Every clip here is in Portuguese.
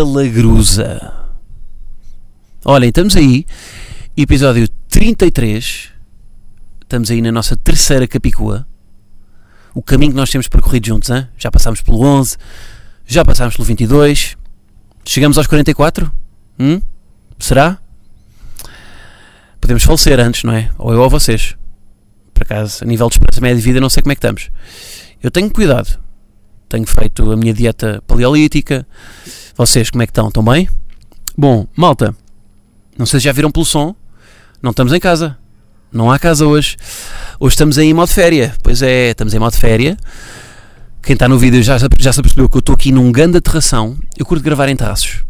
palagruza. Olhem, estamos aí, episódio 33. Estamos aí na nossa terceira capicua. O caminho que nós temos percorrido juntos, hein? já passámos pelo 11, já passámos pelo 22. Chegamos aos 44? Hum? Será? Podemos falecer antes, não é? Ou eu ou vocês. Por acaso, a nível de esperança média de vida, não sei como é que estamos. Eu tenho cuidado. Tenho feito a minha dieta paleolítica. Vocês, como é que estão? Estão bem? Bom, malta, não sei se já viram pelo som, não estamos em casa. Não há casa hoje. Hoje estamos em modo férias. Pois é, estamos em modo férias. Quem está no vídeo já, já se apercebeu que eu estou aqui num grande aterração. Eu curto gravar em terraços.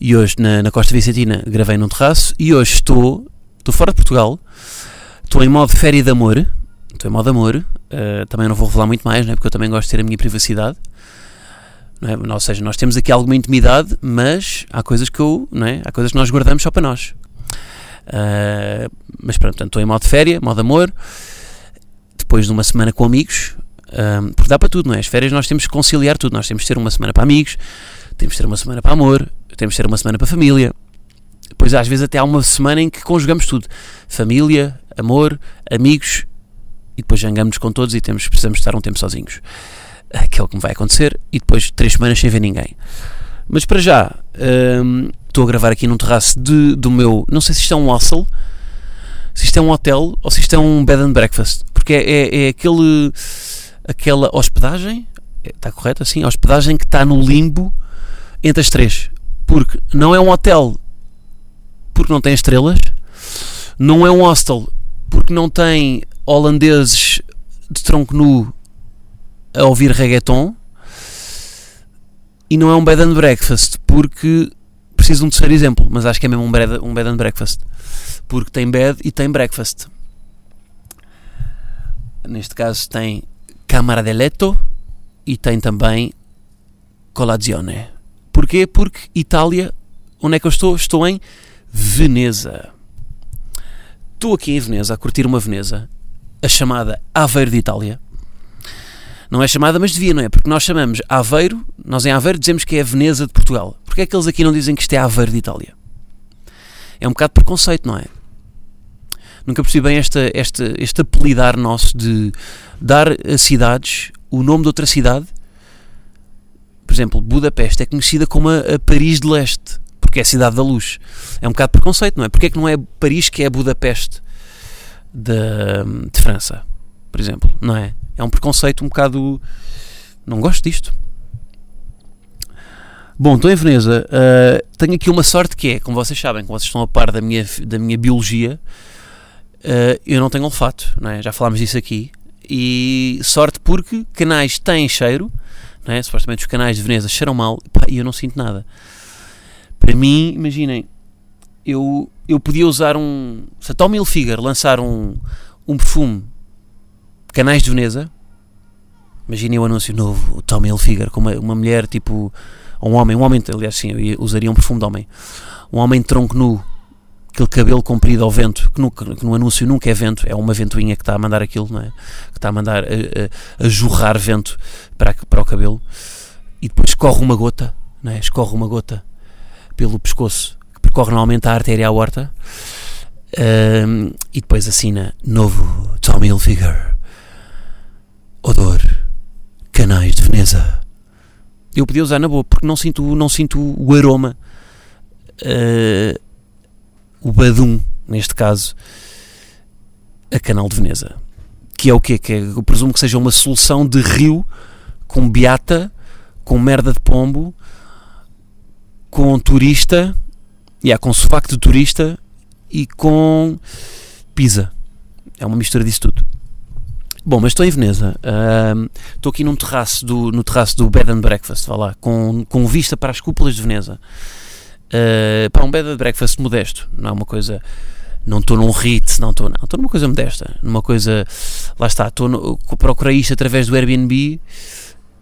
E hoje, na, na Costa Vicentina, gravei num terraço. E hoje estou, estou fora de Portugal. Estou em modo férias de amor. Estou em modo amor. Uh, também não vou revelar muito mais, né, porque eu também gosto de ter a minha privacidade. É? Ou seja, nós temos aqui alguma intimidade, mas há coisas que eu, não é? há coisas que nós guardamos só para nós. Uh, mas pronto, estou em modo férias, modo amor, depois de uma semana com amigos, uh, porque dá para tudo, não é? As férias nós temos que conciliar tudo, nós temos que ter uma semana para amigos, temos que ter uma semana para amor, temos que ter uma semana para família. Depois às vezes até há uma semana em que conjugamos tudo: família, amor, amigos, e depois jangamos com todos e temos, precisamos estar um tempo sozinhos que é o que me vai acontecer, e depois três semanas sem ver ninguém. Mas para já, hum, estou a gravar aqui num terraço de, do meu. Não sei se isto é um hostel, se isto é um hotel ou se isto é um bed and breakfast, porque é, é, é aquele. aquela hospedagem, está correto assim? A hospedagem que está no limbo entre as três. Porque não é um hotel porque não tem estrelas, não é um hostel porque não tem holandeses de tronco nu a ouvir reggaeton e não é um bed and breakfast porque preciso de um terceiro exemplo, mas acho que é mesmo um bed, um bed and breakfast porque tem bed e tem breakfast. Neste caso tem camara de letto e tem também colazione. Porquê? Porque Itália, onde é que eu estou? Estou em Veneza. Estou aqui em Veneza a curtir uma Veneza, a chamada Aveiro de Itália. Não é chamada, mas devia, não é? Porque nós chamamos Aveiro, nós em Aveiro dizemos que é a Veneza de Portugal. Porquê é que eles aqui não dizem que isto é Aveiro de Itália? É um bocado preconceito, não é? Nunca percebi bem esta, esta, este apelidar nosso de dar a cidades o nome de outra cidade. Por exemplo, Budapeste é conhecida como a, a Paris de Leste, porque é a cidade da luz. É um bocado preconceito, não é? Porquê é que não é Paris que é Budapeste de, de França, por exemplo, não é? É um preconceito um bocado. Não gosto disto. Bom, estou em Veneza. Uh, tenho aqui uma sorte que é, como vocês sabem, como vocês estão a par da minha, da minha biologia, uh, eu não tenho olfato, não é? já falámos disso aqui. E sorte porque canais têm cheiro, não é? supostamente os canais de Veneza cheiram mal e eu não sinto nada. Para mim, imaginem, eu, eu podia usar um. Se a Tommy Hilfiger lançar um, um perfume Canais de Veneza. Imaginem o anúncio novo, o Tommy Hilfiger, com uma, uma mulher tipo. Um homem, um homem, aliás, sim, eu usaria um perfume de homem. Um homem de tronco nu, aquele cabelo comprido ao vento, que no, que no anúncio nunca é vento, é uma ventoinha que está a mandar aquilo, não é? Que está a mandar a, a, a jorrar vento para, para o cabelo. E depois escorre uma gota, não é? Escorre uma gota pelo pescoço, que percorre normalmente a artéria aorta. Um, e depois assina novo Tommy Hilfiger odor, canais de Veneza. Eu podia usar na boa, porque não sinto, não sinto o aroma, uh, o badum, neste caso, a canal de Veneza. Que é o quê? Que é, eu presumo que seja uma solução de rio com beata, com merda de pombo, com turista, yeah, com sovaco de turista e com pizza. É uma mistura disso tudo. Bom, mas estou em Veneza. Ahm, Estou aqui num terraço do, no terraço do Bed and Breakfast, vá lá, com, com vista para as cúpulas de Veneza. Ah, pá, um Bed and Breakfast modesto, não é uma coisa. Não estou num Ritz, não estou, não. Estou numa coisa modesta, numa coisa. Lá está, estou no, procurei isto através do Airbnb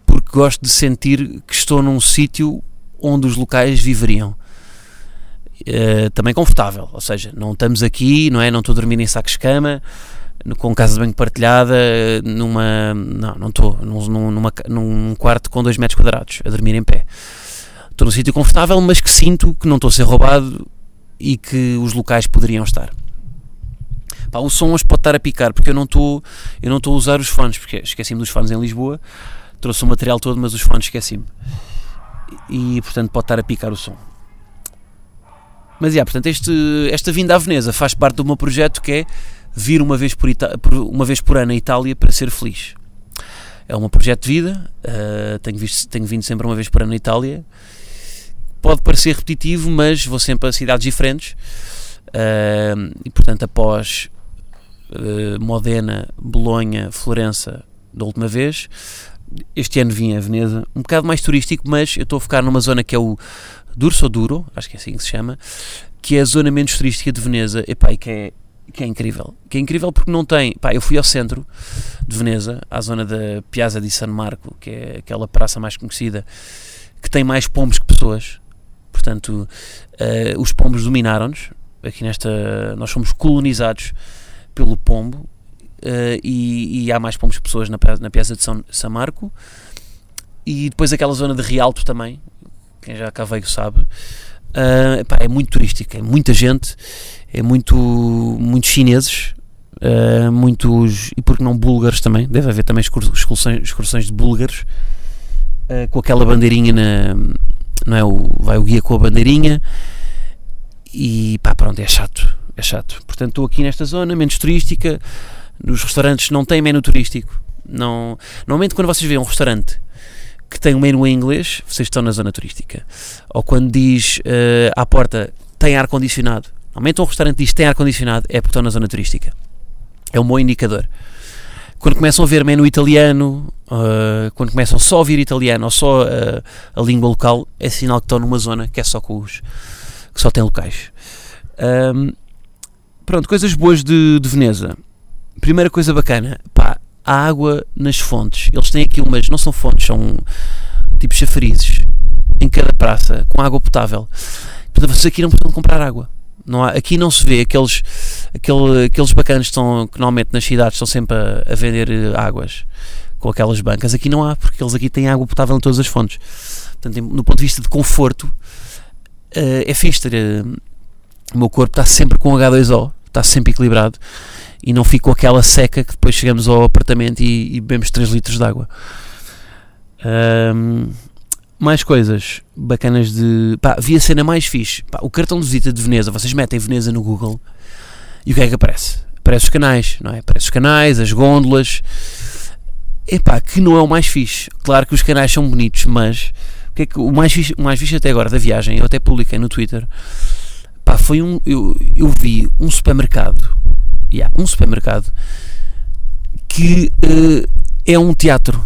porque gosto de sentir que estou num sítio onde os locais viveriam. Eh, também confortável, ou seja, não estamos aqui, não é? Não estou a dormir em sacos de cama, com casa de banho partilhada, eh, numa. Não, não estou. Num, num quarto com 2 metros quadrados, a dormir em pé. Estou num sítio confortável, mas que sinto que não estou a ser roubado e que os locais poderiam estar. Pá, o som hoje pode estar a picar, porque eu não estou eu não estou a usar os fones, porque esqueci-me dos fones em Lisboa, trouxe o material todo, mas os fones esqueci-me. E, portanto, pode estar a picar o som. Mas, yeah, portanto, este, esta vinda à Veneza faz parte do meu projeto que é vir uma vez por, Ita- uma vez por ano à Itália para ser feliz. É um projeto de vida, uh, tenho, visto, tenho vindo sempre uma vez por ano à Itália. Pode parecer repetitivo, mas vou sempre a cidades diferentes. Uh, e, portanto, após uh, Modena, Bolonha, Florença, da última vez, este ano vim a Veneza, um bocado mais turístico, mas eu estou a focar numa zona que é o Durso Duro, acho que é assim que se chama, que é a zona menos turística de Veneza, epá, e que é, que é incrível. Que é incrível porque não tem. Pá, eu fui ao centro de Veneza, à zona da Piazza di San Marco, que é aquela praça mais conhecida, que tem mais pombos que pessoas. Portanto, eh, os pombos dominaram-nos. Aqui nesta. Nós fomos colonizados pelo pombo. eh, e, e há mais pombos que pessoas na, na Piazza de São, San Marco. E depois aquela zona de Rialto também, quem já cá veio sabe. Ah, epá, é muito turística, é muita gente, é muito, muitos chineses, ah, muitos, e porque não búlgaros também, deve haver também excur- excursões, excursões de búlgaros, ah, com aquela bandeirinha na, não é, o, vai o guia com a bandeirinha, e pá, pronto, é chato, é chato. Portanto, estou aqui nesta zona, menos turística, nos restaurantes não tem menu turístico, não, normalmente quando vocês veem um restaurante que tem um menu em inglês, vocês estão na zona turística. Ou quando diz eh, à porta tem ar-condicionado, normalmente um restaurante diz tem ar-condicionado, é porque estão na zona turística. É um bom indicador. Quando começam a ver menu italiano, eh, quando começam só a ouvir italiano ou só eh, a língua local, é sinal que estão numa zona que é só com os que só tem locais. Ahm, pronto, coisas boas de, de Veneza. Primeira coisa bacana, pá, a água nas fontes. Eles têm aqui umas, não são fontes, são tipo chafarizes em cada praça com água potável. Portanto, vocês aqui não precisam comprar água. Não há, aqui não se vê aqueles, aquele, aqueles bacanas que, estão, que normalmente nas cidades estão sempre a, a vender eh, águas com aquelas bancas. Aqui não há, porque eles aqui têm água potável em todas as fontes. Portanto, no ponto de vista de conforto, eh, é fixe ter. eh, o meu corpo está sempre com H2O, está sempre equilibrado e não fico aquela seca que depois chegamos ao apartamento e, e bebemos 3 litros de água. Ahm, mais coisas bacanas de. Pá, vi a cena mais fixe. Pá, o cartão de visita de Veneza, vocês metem Veneza no Google e o que é que aparece? Aparece os canais, não é? Aparece os canais, as gôndolas. Epá, que não é o mais fixe. Claro que os canais são bonitos, mas o, que é que, o, mais fixe, o mais fixe até agora da viagem, eu até publiquei no Twitter, pá, foi um. Eu, eu vi um supermercado, yeah, um supermercado que eh, é um teatro.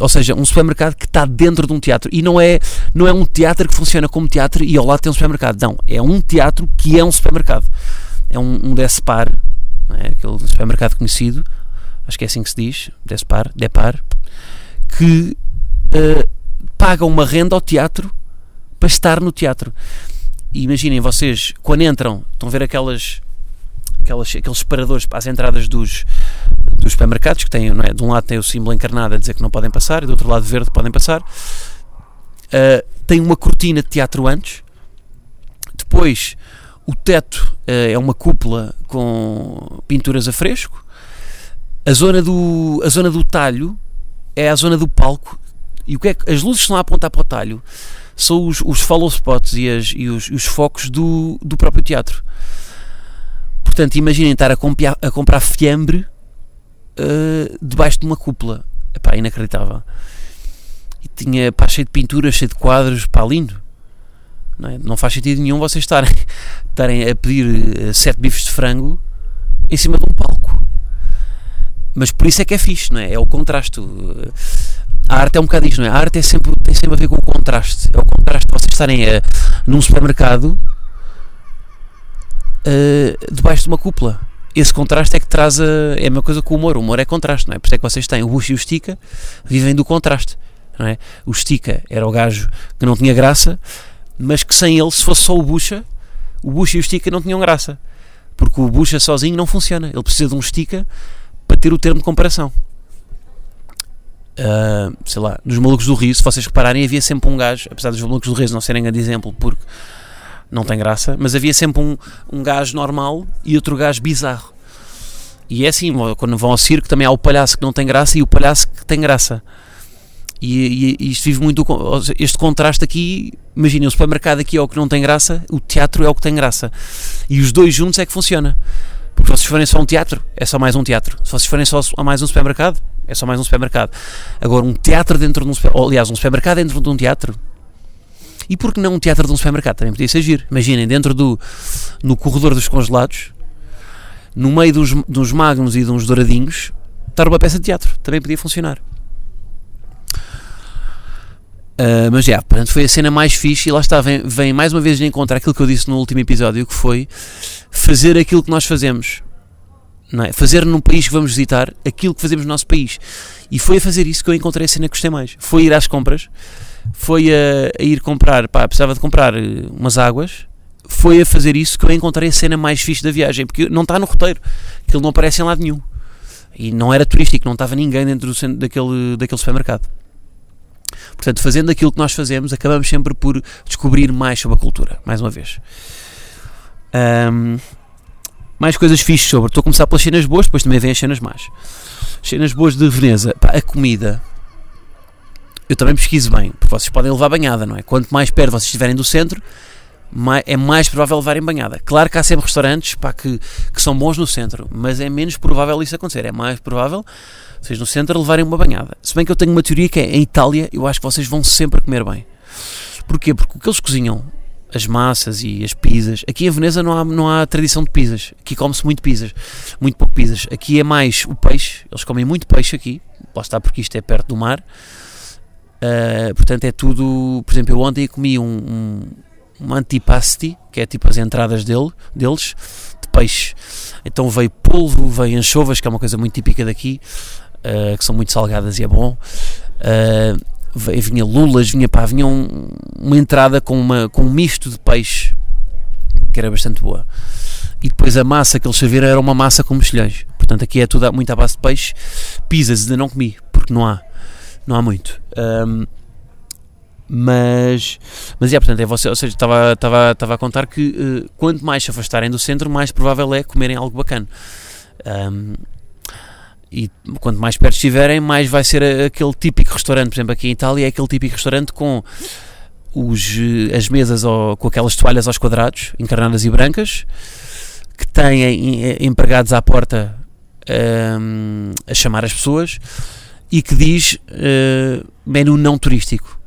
Ou seja, um supermercado que está dentro de um teatro. E não é, não é um teatro que funciona como teatro e ao lado tem um supermercado. Não, é um teatro que é um supermercado. É um, um Despar, é? aquele supermercado conhecido, acho que é assim que se diz, Despar, Depar, que eh, paga uma renda ao teatro para estar no teatro. E imaginem vocês, quando entram, estão a ver aquelas, aquelas, aqueles separadores para as entradas dos, dos supermercados, que têm, não é? de um lado tem o símbolo encarnado a dizer que não podem passar, e do outro lado verde podem passar. Uh, tem uma cortina de teatro antes, depois o teto uh, é uma cúpula com pinturas a fresco, a zona do, a zona do talho é a zona do palco, e o que é que, as luzes estão a apontar para o talho são os, os follow spots e, as, e, os, os focos do, do próprio teatro. Portanto, imaginem estar a, compia, a comprar fiambre uh, debaixo de uma cúpula. Epá, inacreditável. E tinha pá, cheio de pinturas, cheio de quadros, pá, lindo. Não, é? não faz sentido nenhum vocês estarem, estarem a pedir uh, sete bifes de frango em cima de um palco. mas por isso é que é fixe, não é? É o contraste. A arte é um bocado isto, não é? A arte é sempre, tem sempre a ver com o contraste. É o contraste de vocês estarem a, num supermercado uh, debaixo de uma cúpula. Esse contraste é que traz a, é a mesma coisa com o humor. O humor é contraste, não é? Por isso é que vocês têm o Bush e o Stica vivem do contraste, não é? O Stica era o gajo que não tinha graça, mas que sem ele, se fosse só o Bucha, o Bucha e o Stica não tinham graça. Porque o Bucha sozinho não funciona. Ele precisa de um Stica para ter o termo de comparação. Uh, sei lá, nos Malucos do Rio, se vocês repararem, havia sempre um gajo, apesar dos Malucos do Rio não serem grande exemplo, porque não tem graça, mas havia sempre um, um gajo normal e outro gajo bizarro. E é assim, quando vão ao circo também há o palhaço que não tem graça e o palhaço que tem graça. E, e, e isto vive muito, este contraste aqui, imaginem, o supermercado aqui é o que não tem graça, o teatro é o que tem graça. E os dois juntos é que funciona. Porque se vocês forem só um teatro, é só mais um teatro. Se vocês forem só a mais um supermercado, é só mais um supermercado. Agora, um teatro dentro de um supermercado, aliás, um supermercado dentro de um teatro. E por que não um teatro de um supermercado? Também podia ser. Imaginem, dentro do no corredor dos congelados, no meio dos, dos magnos e uns douradinhos, estar uma peça de teatro. Também podia funcionar. Uh, mas já, portanto, foi a cena mais fixe e lá está, vem, vem mais uma vez de encontrar aquilo que eu disse no último episódio, que foi fazer aquilo que nós fazemos. Não é? Fazer num país que vamos visitar aquilo que fazemos no nosso país. E foi a fazer isso que eu encontrei a cena que gostei mais. Foi ir às compras, foi a, a ir comprar, pá, precisava de comprar eh, umas águas, foi a fazer isso que eu encontrei a cena mais fixe da viagem, porque não está no roteiro, aquilo não aparece em lado nenhum. E não era turístico, não estava ninguém dentro do centro daquele, daquele supermercado. Portanto, fazendo aquilo que nós fazemos, acabamos sempre por descobrir mais sobre a cultura, mais uma vez. Um, mais coisas fixes sobre. Estou a começar pelas cenas boas, depois também vêm as cenas más. Cenas boas de Veneza. Pá, a comida. Eu também pesquiso bem, porque vocês podem levar banhada, não é? Quanto mais perto vocês estiverem do centro, mais, é mais provável levarem banhada. Claro que há sempre restaurantes pá, que, que são bons no centro, mas é menos provável isso acontecer. É mais provável vocês no centro levarem uma banhada. Se bem que eu tenho uma teoria que é em Itália, eu acho que vocês vão sempre comer bem. Porquê? Porque o que eles cozinham, as massas e as pizzas, aqui em Veneza não há, não há tradição de pizzas. Aqui come-se muito pizzas, muito pouco pizzas. Aqui é mais o peixe, eles comem muito peixe aqui, lá está porque isto é perto do mar. Uh, portanto, é tudo. Por exemplo, eu ontem comi um, um, um antipasti, que é tipo as entradas dele, deles, de peixe. Então veio polvo, veio anchovas, que é uma coisa muito típica daqui uh, que são muito salgadas e é bom. Uh, vinha lulas, vinha pá, vinha um, uma entrada com, uma, com um misto de peixe que era bastante boa. E depois a massa que eles serviram era uma massa com mexilhões. Portanto, aqui é tudo muito à base de peixe. Pizzas ainda não comi, porque não há, não há muito. Um, mas, mas é, portanto, é você, ou seja, estava, estava, estava a contar que uh, quanto mais se afastarem do centro, mais provável é comerem algo bacana. Um, e quanto mais perto estiverem, mais vai ser aquele típico restaurante, por exemplo, aqui em Itália é aquele típico restaurante com os, eh, as mesas ou, com aquelas toalhas aos quadrados, encarnadas e brancas, que têm empregados à porta um, a chamar as pessoas e que diz uh, menu não turístico.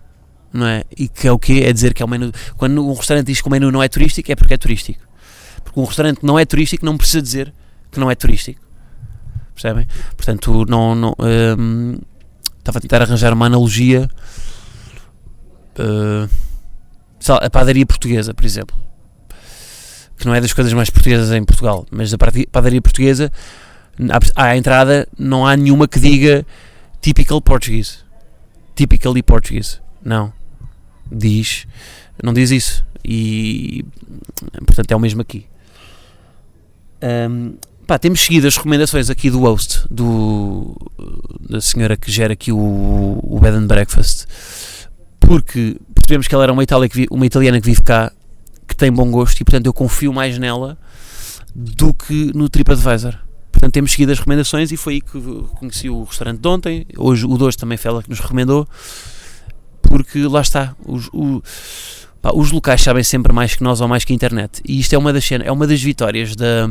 Não é? E que é o quê? É dizer que é um menu. Quando um restaurante diz que o menu não é turístico, é porque é turístico. Porque um restaurante não é turístico não precisa dizer que não é turístico percebem? Portanto, não, não um, estava a tentar arranjar uma analogia. Uh, a padaria portuguesa, por exemplo, que não é das coisas mais portuguesas em Portugal, mas a padaria portuguesa, à entrada, não há nenhuma que diga typical Portuguese, typically Portuguese. Não, diz, não diz isso. E portanto é o mesmo aqui. Um, Pá, temos seguido as recomendações aqui do host, do, da senhora que gera aqui o, o Bed and Breakfast, porque percebemos que ela era uma, Itália que vi, uma italiana que vive cá, que tem bom gosto e, portanto, eu confio mais nela do que no TripAdvisor. Portanto, temos seguido as recomendações e foi aí que conheci o restaurante de ontem. Hoje, o dois também foi ela que nos recomendou, porque lá está, os, o, pá, os locais sabem sempre mais que nós ou mais que a internet. E isto é uma das, é uma das vitórias da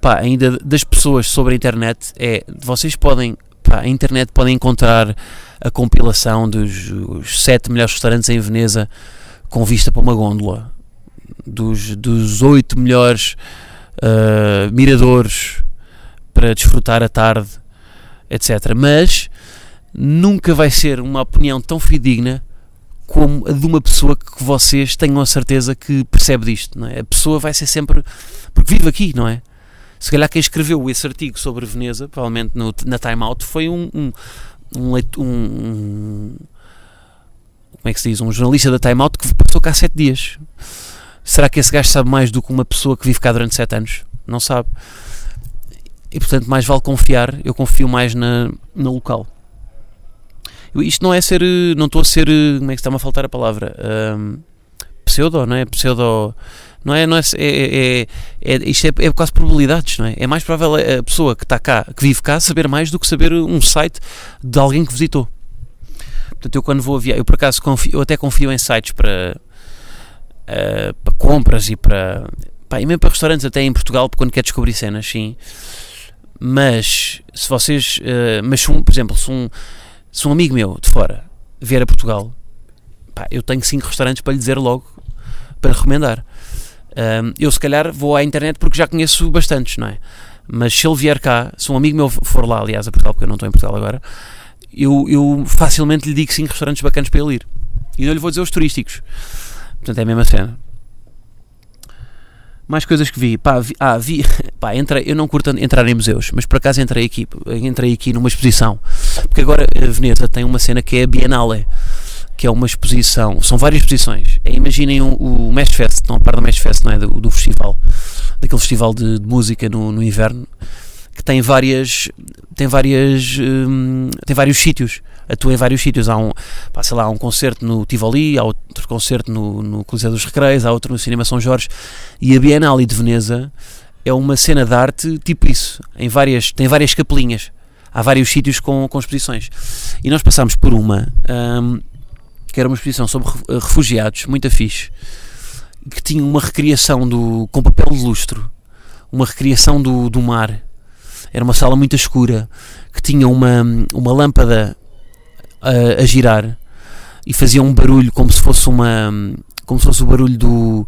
pá, ainda das pessoas sobre a internet é vocês podem pá, a internet podem encontrar a compilação dos sete melhores restaurantes em Veneza com vista para uma gôndola dos, dos oito melhores uh, miradores para desfrutar a tarde, etc. Mas nunca vai ser uma opinião tão fidedigna como a de uma pessoa que vocês tenham a certeza que percebe disto. Não é? A pessoa vai ser sempre. porque vive aqui, não é? Se calhar quem escreveu esse artigo sobre Veneza, provavelmente no, na Time Out, foi um, um, um, um, Como é que se diz? Um jornalista da Time Out que passou cá sete dias. Será que esse gajo sabe mais do que uma pessoa que vive cá durante sete anos? Não sabe. E portanto, mais vale confiar. Eu confio mais na, no local. Isto não é ser. Não estou a ser. Como é que está-me a faltar a palavra? Um, pseudo, não é? Pseudo. Não é? Não é, é, é, é isto é, é quase probabilidades, não é? É mais provável a pessoa que está cá, que vive cá, saber mais do que saber um site de alguém que visitou. Portanto, eu quando vou viajar, eu por acaso confio, eu até confio em sites para, uh, para compras e para. Pá, e mesmo para restaurantes, até em Portugal, quando quer descobrir cenas, sim. Mas se vocês. Uh, mas, um, por exemplo, se um se um amigo meu de fora vier a Portugal, pá, eu tenho cinco restaurantes para lhe dizer logo, para recomendar. Um, eu se calhar vou à internet porque já conheço bastantes, não é? Mas se ele vier cá, se um amigo meu for lá, aliás, a Portugal, porque eu não estou em Portugal agora, eu, eu facilmente lhe digo cinco restaurantes bacanas para ele ir. E não lhe vou dizer os turísticos. Portanto, é a mesma cena. Mais coisas que vi. Pá, vi, ah, vi. Pá, entrei, eu não curto entrar em museus, mas por acaso entrei aqui, entrei aqui numa exposição. Porque agora a Veneza tem uma cena que é a Biennale, que é uma exposição. São várias exposições. É, imaginem o, o Fest, não a par do Mesh Fest, não é? Do, do festival. Daquele festival de, de música no, no inverno que tem várias tem várias hum, tem vários sítios atua em vários sítios. Há um pá, sei lá há um concerto no Tivoli há outro concerto no, no Coliseu dos Recreios há outro no Cinema São Jorge e a Bienal de Veneza é uma cena de arte tipo isso em várias tem várias capelinhas. Há vários sítios com, com exposições. E nós passámos por uma hum, que era uma exposição sobre refugiados muito fixe que tinha uma recriação do com papel de lustro uma recriação do, do mar era uma sala muito escura que tinha uma, uma lâmpada a, a girar e fazia um barulho como se fosse uma como se fosse o barulho do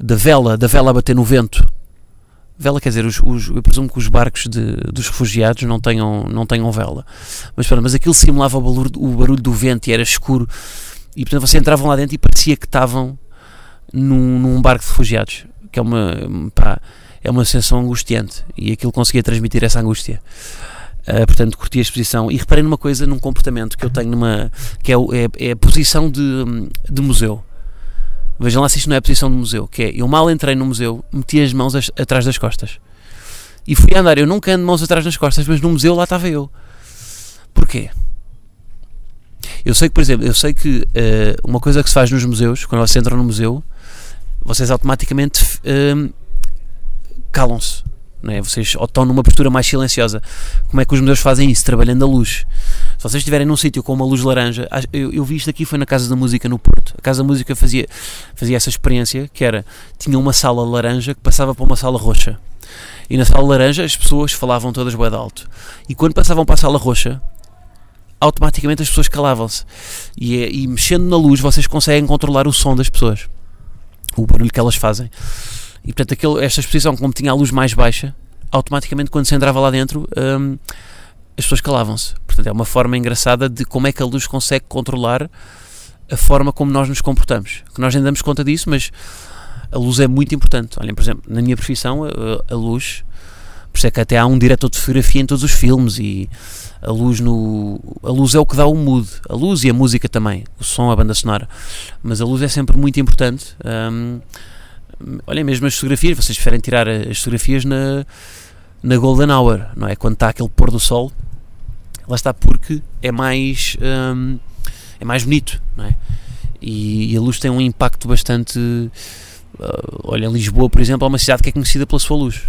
da vela, da vela a bater no vento. Vela quer dizer, os, os, eu presumo que os barcos de, dos refugiados não tenham, não tenham vela. Mas, mas aquilo simulava o barulho, o barulho do vento e era escuro. E portanto vocês entravam lá dentro e parecia que estavam num, num barco de refugiados. Que é uma. Pá, é uma sensação angustiante e aquilo conseguia transmitir essa angústia. Uh, portanto, curti a exposição e reparei numa coisa, num comportamento que eu tenho numa. que é, é, é a posição de, de museu. Vejam lá se isto não é a posição de museu, que é eu mal entrei no museu, meti as mãos as, atrás das costas. E fui andar, eu nunca ando mãos atrás das costas, mas no museu lá estava eu. Porquê? Eu sei que, por exemplo, eu sei que uh, uma coisa que se faz nos museus, quando vocês entram no museu, vocês automaticamente uh, calam-se. É? Vocês estão numa postura mais silenciosa. Como é que os museus fazem isso? Trabalhando a luz. Se vocês estiverem num sítio com uma luz laranja, eu, eu, vi isto aqui, foi na Casa da Música no Porto. A Casa da Música fazia, fazia essa experiência que era, tinha uma sala laranja que passava para uma sala roxa. E na sala laranja as pessoas falavam todas bem alto. E quando passavam para a sala roxa, automaticamente as pessoas calavam-se. E, é, e mexendo na luz vocês conseguem controlar o som das pessoas. O barulho que elas fazem. E portanto, aquele, esta exposição, como tinha a luz mais baixa, automaticamente quando se entrava lá dentro, hum, as pessoas calavam-se. Portanto, é uma forma engraçada de como é que a luz consegue controlar a forma como nós nos comportamos. Que nós nem damos conta disso, mas a luz é muito importante. Olhem, por exemplo, na minha profissão, a, a luz, por isso é que até há um diretor de fotografia em todos os filmes e a luz no a luz é o que dá o mood a luz e a música também o som a banda sonora mas a luz é sempre muito importante hum, olhem mesmo as fotografias, vocês preferem tirar as fotografias na, na Golden Hour, não é? Quando está aquele pôr do sol, lá está porque é mais, hum, é mais bonito, não é? E, e, a luz tem um impacto bastante. Uh, olha, Lisboa, por exemplo, é uma cidade que é conhecida pela sua luz.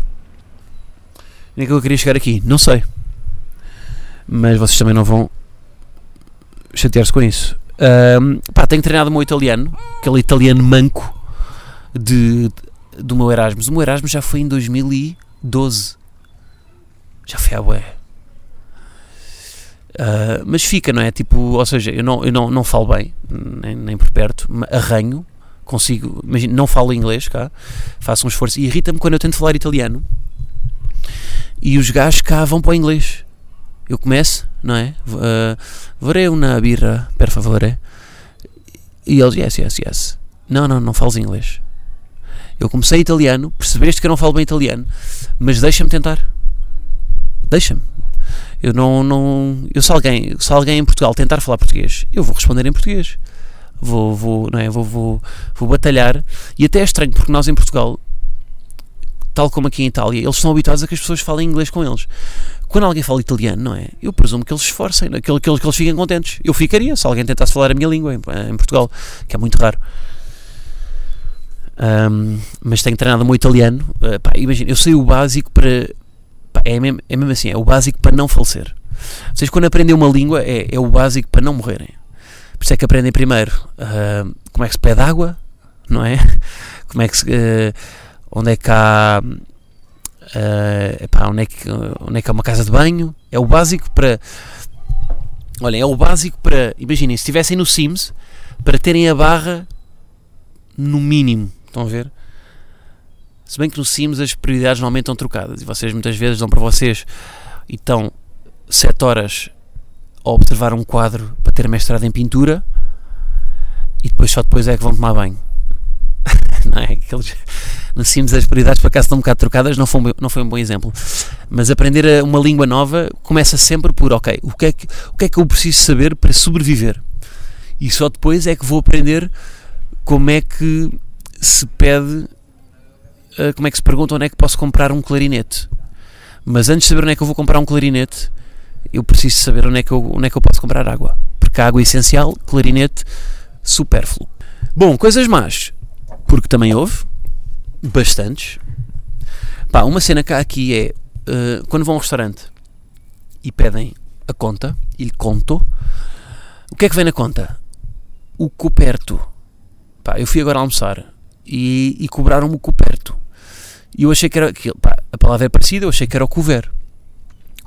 Nem é que eu queria chegar aqui, não sei. Mas vocês também não vão chatear-se com isso. Um, pá, tenho treinado o meu italiano, aquele italiano manco de, do meu Erasmus. O meu Erasmus já foi em 2012. Já foi à bué. Uh, mas fica, não é? Tipo, ou seja, eu não, eu não, não falo bem, nem, nem por perto, arranho, consigo, imagina, não falo inglês cá, faço um esforço e irrita-me quando eu tento falar italiano E os gajos cá vão para o inglês. Eu começo, não é? Uh, vorrei uma birra, per favore. E eles, yes, yes, yes. Não, não, não falas inglês. Eu comecei italiano, percebeste que eu não falo bem italiano, mas deixa-me tentar. Deixa-me. Eu não, não, eu se alguém, se alguém em Portugal tentar falar português, eu vou responder em português. Vou, vou, não é? Vou, vou, vou batalhar. E até é estranho porque nós em Portugal, tal como aqui em Itália, eles estão habituados a que as pessoas falem inglês com eles. Quando alguém fala italiano, não é? Eu presumo que eles se esforcem, que, que, que eles fiquem contentes. Eu ficaria se alguém tentasse falar a minha língua em, em Portugal, que é muito raro. Um, mas tenho treinado muito italiano. Uh, imagina, eu sei o básico para. Pá, é, mesmo, é mesmo assim, é o básico para não falecer. Vocês, quando aprendem uma língua, é, é o básico para não morrerem. Por isso é que aprendem primeiro uh, como é que se pede água, não é? Como é que se. Uh, onde é que há. Uh, epá, onde, é que, onde é que há uma casa de banho? É o básico para. Olhem, é o básico para. Imaginem, se estivessem no Sims, para terem a barra no mínimo Estão a ver? Se bem que no Sims as prioridades normalmente estão trocadas e vocês muitas vezes dão para vocês e estão 7 horas a observar um quadro para ter mestrado em pintura e depois só depois é que vão tomar banho. não é? Aqueles, no Sims as prioridades por acaso estão um bocado trocadas, não foi, um, não foi um bom exemplo. Mas aprender uma língua nova começa sempre por, ok, o que, é que, o que é que eu preciso saber para sobreviver? E só depois é que vou aprender como é que se pede, uh, como é que se pergunta onde é que posso comprar um clarinete. Mas antes de saber onde é que eu vou comprar um clarinete, eu preciso saber onde é que eu, onde é que eu posso comprar água. Porque água é essencial, clarinete supérfluo. Bom, coisas más, porque também houve, bastantes. Pá, uma cena cá aqui é, uh, quando vão a um restaurante e pedem a conta, il conto, o que é que vem na conta? O coperto. Pá, eu fui agora almoçar e, e cobraram-me o coperto. E eu achei que era. Que, pá, a palavra é parecida, eu achei que era o cover.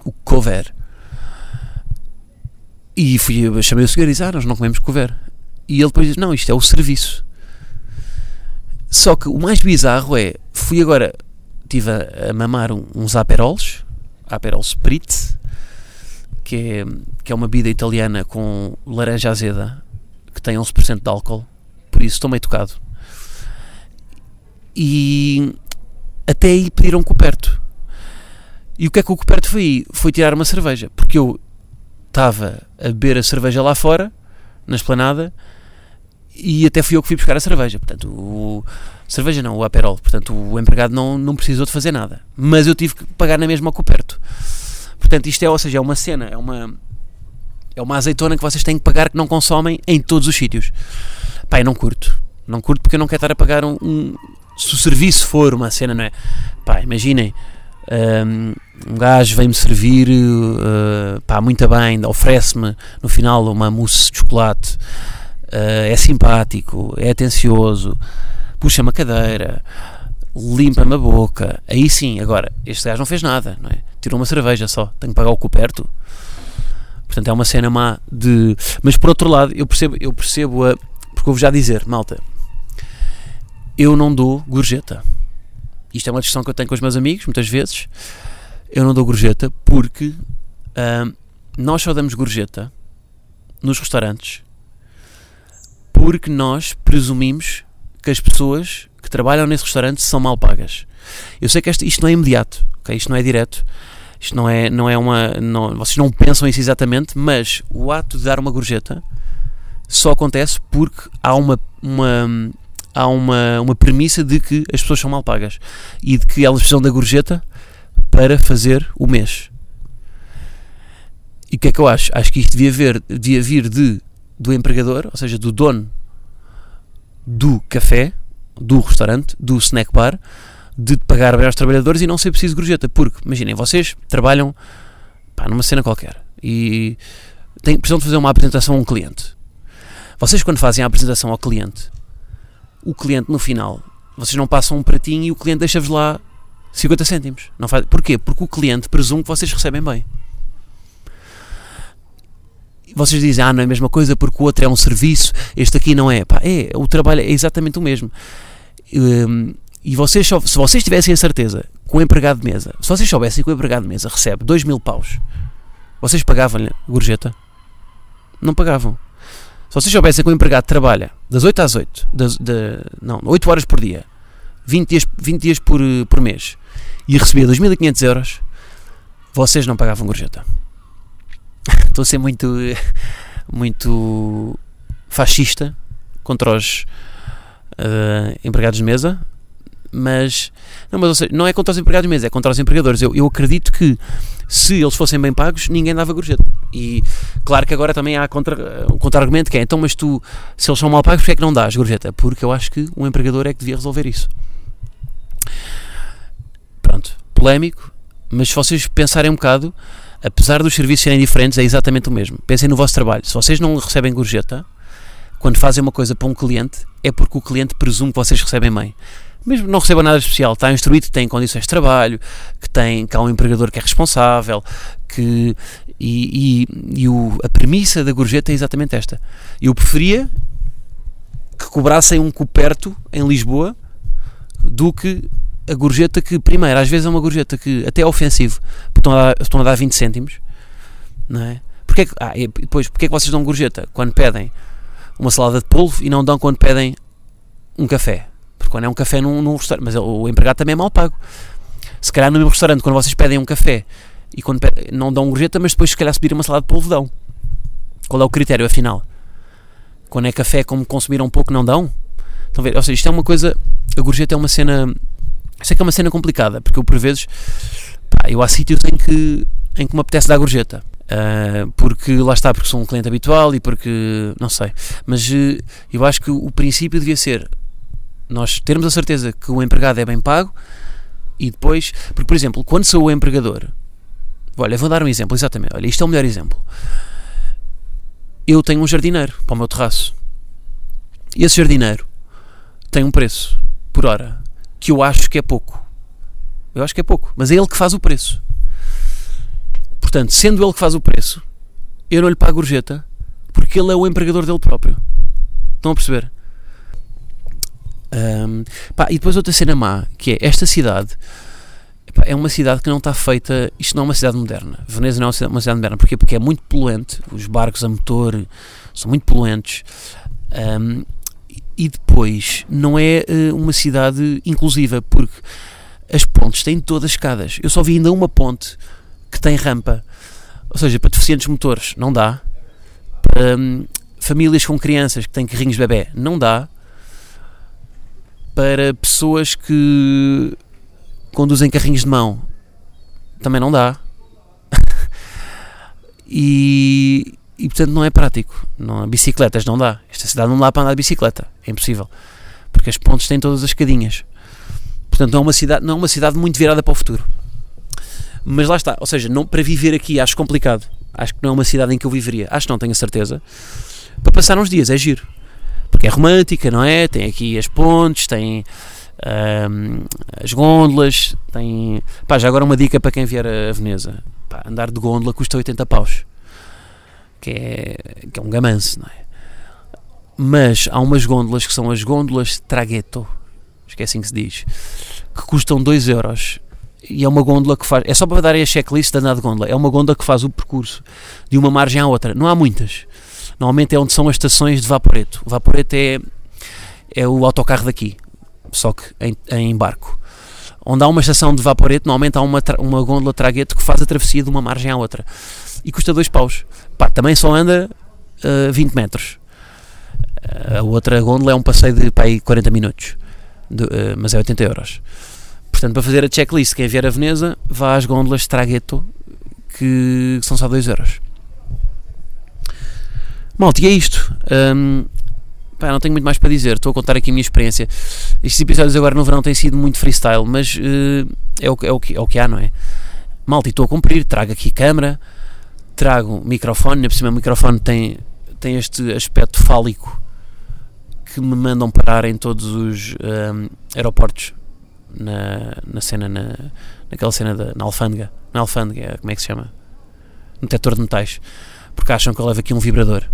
O cover. E fui, chamei o senhor e disse: Ah, nós não comemos cover. E ele depois disse: Não, isto é o serviço. Só que o mais bizarro é: fui agora, estive a, a mamar um, uns aperols, Aperol Spritz, que é, que é uma bebida italiana com laranja azeda, que tem 11% de álcool. Por isso estou meio tocado e até aí pediram coberto. E o que é que o coberto foi? Foi tirar uma cerveja, porque eu estava a beber a cerveja lá fora, na esplanada, e até fui eu que fui buscar a cerveja. Portanto, o, cerveja não, o Aperol. Portanto, o empregado não, não precisou de fazer nada. Mas eu tive que pagar na mesma ao coberto. Portanto, isto é, ou seja, é uma cena, é uma, é uma azeitona que vocês têm que pagar que não consomem em todos os sítios. Pai, não curto. Não curto porque eu não quero estar a pagar um, um se o serviço for uma cena, não é? Pá, imaginem, um, um gajo vem-me servir, uh, pá, muito bem, oferece-me no final uma mousse de chocolate, uh, é simpático, é atencioso, puxa-me a cadeira, limpa-me a boca. Aí sim, agora, este gajo não fez nada, não é? Tirou uma cerveja só, tenho que pagar o coperto. Portanto, é uma cena má de. Mas por outro lado, eu percebo, eu percebo a. Porque eu vou já dizer, malta, eu não dou gorjeta. Isto é uma discussão que eu tenho com os meus amigos, muitas vezes. Eu não dou gorjeta porque uh, nós só damos gorjeta nos restaurantes porque nós presumimos que as pessoas que trabalham nesse restaurante são mal pagas. Eu sei que este, isto não é imediato, okay? isto não é direto, isto não é, não é uma. Não, vocês não pensam isso exatamente, mas o ato de dar uma gorjeta só acontece porque há uma, uma há uma, uma premissa de que as pessoas são mal pagas e de que elas precisam da gorjeta para fazer o mês. E o que é que eu acho? Acho que isto devia, ver, devia vir de, do empregador, ou seja, do dono do café, do restaurante, do snack bar, de pagar bem aos trabalhadores e não ser preciso gorjeta. Porque, imaginem, vocês trabalham pá, numa cena qualquer e têm, precisam de fazer uma apresentação a um cliente. Vocês, quando fazem a apresentação ao cliente, o cliente no final, vocês não passam um pratinho e o cliente deixa-vos lá 50 cêntimos. Não faz... Porquê? Porque o cliente presume que vocês recebem bem. Vocês dizem, ah, não é a mesma coisa porque o outro é um serviço, este aqui não é. Pá, é, o trabalho é exatamente o mesmo. Um, e vocês, se vocês tivessem a certeza com o empregado de mesa, se vocês soubessem que o empregado de mesa recebe 2 mil paus, vocês pagavam-lhe gorjeta? Não pagavam. Se vocês soubessem que o empregado trabalha das 8 às 8, das, de, não, 8 horas por dia, 20 dias, 20 dias por, por mês, e recebia 2.500 euros, vocês não pagavam gorjeta. Estou a ser muito, muito fascista contra os uh, empregados de mesa, mas não, mas seja, não é contra os empregados mesa, é contra os empregadores. Eu, eu acredito que se eles fossem bem pagos, ninguém dava gorjeta. E claro que agora também há contra, um contra-argumento que é então, mas tu, se eles são mal pagos, porquê é que não dás gorjeta? Porque eu acho que um empregador é que devia resolver isso. Pronto, polémico, mas se vocês pensarem um bocado, apesar dos serviços serem diferentes, é exatamente o mesmo. Pensem no vosso trabalho. Se vocês não recebem gorjeta, quando fazem uma coisa para um cliente, é porque o cliente presume que vocês recebem bem mesmo não receba nada especial, está instruído que tem condições de trabalho, que, tem, que há um empregador que é responsável, que, e, e, e o, a premissa da gorjeta é exatamente esta. Eu preferia que cobrassem um coperto em Lisboa do que a gorjeta que, primeiro, às vezes é uma gorjeta que até é ofensivo, porque estão a dar, estão a dar 20 cêntimos, não é? Porque é que, ah, depois, porque é que vocês dão gorjeta quando pedem uma salada de polvo e não dão quando pedem um café? Porque quando é um café num, num restaurante, mas o empregado também é mal pago. Se calhar no mesmo restaurante, quando vocês pedem um café e quando não dão gorjeta, mas depois se calhar pedir uma salada de polvo. Qual é o critério afinal? Quando é café, como consumiram um pouco, não dão? Estão a ver? Ou seja, isto é uma coisa. A gorjeta é uma cena. Sei que é uma cena complicada, porque eu por vezes. Pá, eu há sítios em que, em que me apetece dar gorjeta. Uh, porque lá está, porque sou um cliente habitual e porque. não sei. Mas uh, eu acho que o princípio devia ser nós termos a certeza que o empregado é bem pago e depois, porque por exemplo, quando sou o empregador, olha, vou dar um exemplo, exatamente, olha, isto é o melhor exemplo. Eu tenho um jardineiro para o meu terraço e esse jardineiro tem um preço por hora que eu acho que é pouco. Eu acho que é pouco, mas é ele que faz o preço. Portanto, sendo ele que faz o preço, eu não lhe pago gorjeta porque ele é o empregador dele próprio. Estão a perceber? Um, pá, e depois outra cena má, que é esta cidade pá, é uma cidade que não está feita. Isto não é uma cidade moderna. Veneza não é uma cidade, uma cidade moderna. Porquê? Porque é muito poluente. Os barcos a motor são muito poluentes. Um, e depois não é uh, uma cidade inclusiva, porque as pontes têm todas escadas. Eu só vi ainda uma ponte que tem rampa. Ou seja, para deficientes motores, não dá. Para um, famílias com crianças que têm carrinhos de bebê, não dá para pessoas que conduzem carrinhos de mão também não dá. e, e portanto não é prático. Não, bicicletas não dá. Esta cidade não dá para andar de bicicleta. É impossível. Porque as pontes têm todas as escadinhas. Portanto, não é uma cidade, não é uma cidade muito virada para o futuro. Mas lá está. Ou seja, não, para viver aqui acho complicado. Acho que não é uma cidade em que eu viveria. Acho que não, tenho a certeza. Para passar uns dias, é giro porque é romântica, não é? Tem aqui as pontes, tem um, as gôndolas, tem. Pá, já agora uma dica para quem vier a Veneza: pá, andar de gôndola custa 80 paus, que é, que é um gamanço, não é? Mas há umas gôndolas que são as gôndolas Traghetto, acho que é assim que se diz, que custam 2 euros. E é uma gôndola que faz. É só para dar a checklist de andar de gôndola. É uma gôndola que faz o percurso de uma margem à outra. Não há muitas normalmente é onde são as estações de Vaporeto. Vaporeto é, é o autocarro daqui, só que em, em barco. Onde há uma estação de Vaporeto, normalmente há uma, uma gôndola tragueto que faz a travessia de uma margem à outra. E custa dois paus. Pá, também só anda uh, eh, 20 metros. Uh, a outra gôndola é um passeio de pá, 40 minutos, de, uh, mas é 80 euros. Portanto, para fazer a checklist, quem vier a Veneza, vá às gôndolas Traghetto, que são só 2 euros. Malta, e é isto. Um, pá, não tenho muito mais para dizer. Estou a contar aqui a minha experiência. Estes episódios agora no verão têm sido muito freestyle, mas uh, é, o, é, o que, é o que há, não é? Malta, estou a cumprir. Trago aqui câmera, trago microfone. Na por cima, o microfone tem, tem este aspecto fálico que me mandam parar em todos os um, aeroportos na, na cena, na, naquela cena da, na alfândega. Na alfândega, como é que se chama? No detector de metais. Porque acham que eu levo aqui um vibrador.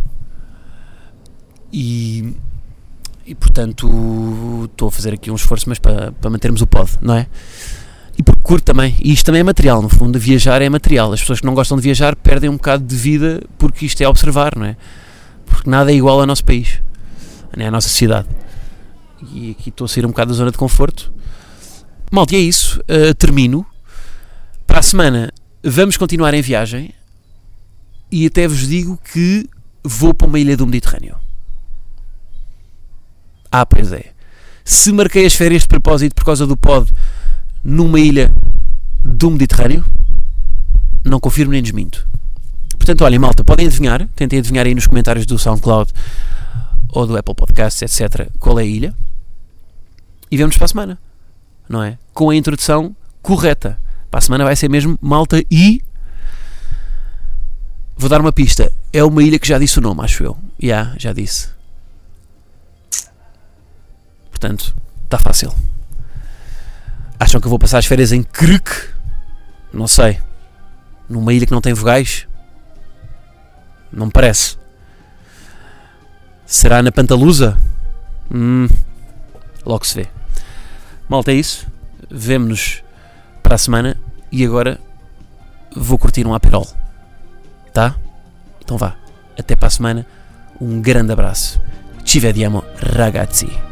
E, e portanto estou a fazer aqui um esforço, mas para, para mantermos o pod, não é? E porque curto também. E isto também é material, no fundo, viajar é material. As pessoas que não gostam de viajar perdem um bocado de vida porque isto é observar, não é? Porque nada é igual ao nosso país, nem à nossa cidade. E aqui estou a sair um bocado da zona de conforto. Malta, é isso. Uh, termino. Para a semana vamos continuar em viagem e até vos digo que vou para uma ilha do Mediterrâneo. Ah, pois é. Se marquei as férias de propósito por causa do pod numa ilha do Mediterrâneo, não confirmo nem desminto. Portanto, olhem, malta, podem adivinhar, tentem adivinhar aí nos comentários do SoundCloud ou do Apple Podcasts, etc., qual é a ilha. E vemos para a semana, não é? Com a introdução correta. Para a semana vai ser mesmo malta e. Vou dar uma pista. É uma ilha que já disse o nome, acho eu. Já, yeah, já disse. Portanto, está fácil. Acham que eu vou passar as férias em Kruk? Não sei. Numa ilha que não tem vogais? Não me parece. Será na Pantalusa? Hum, logo se vê. Malta, é isso. Vemo-nos para a semana e agora vou curtir um aperol. Tá? Então vá. Até para a semana. Um grande abraço. Ci vediamo ragazzi.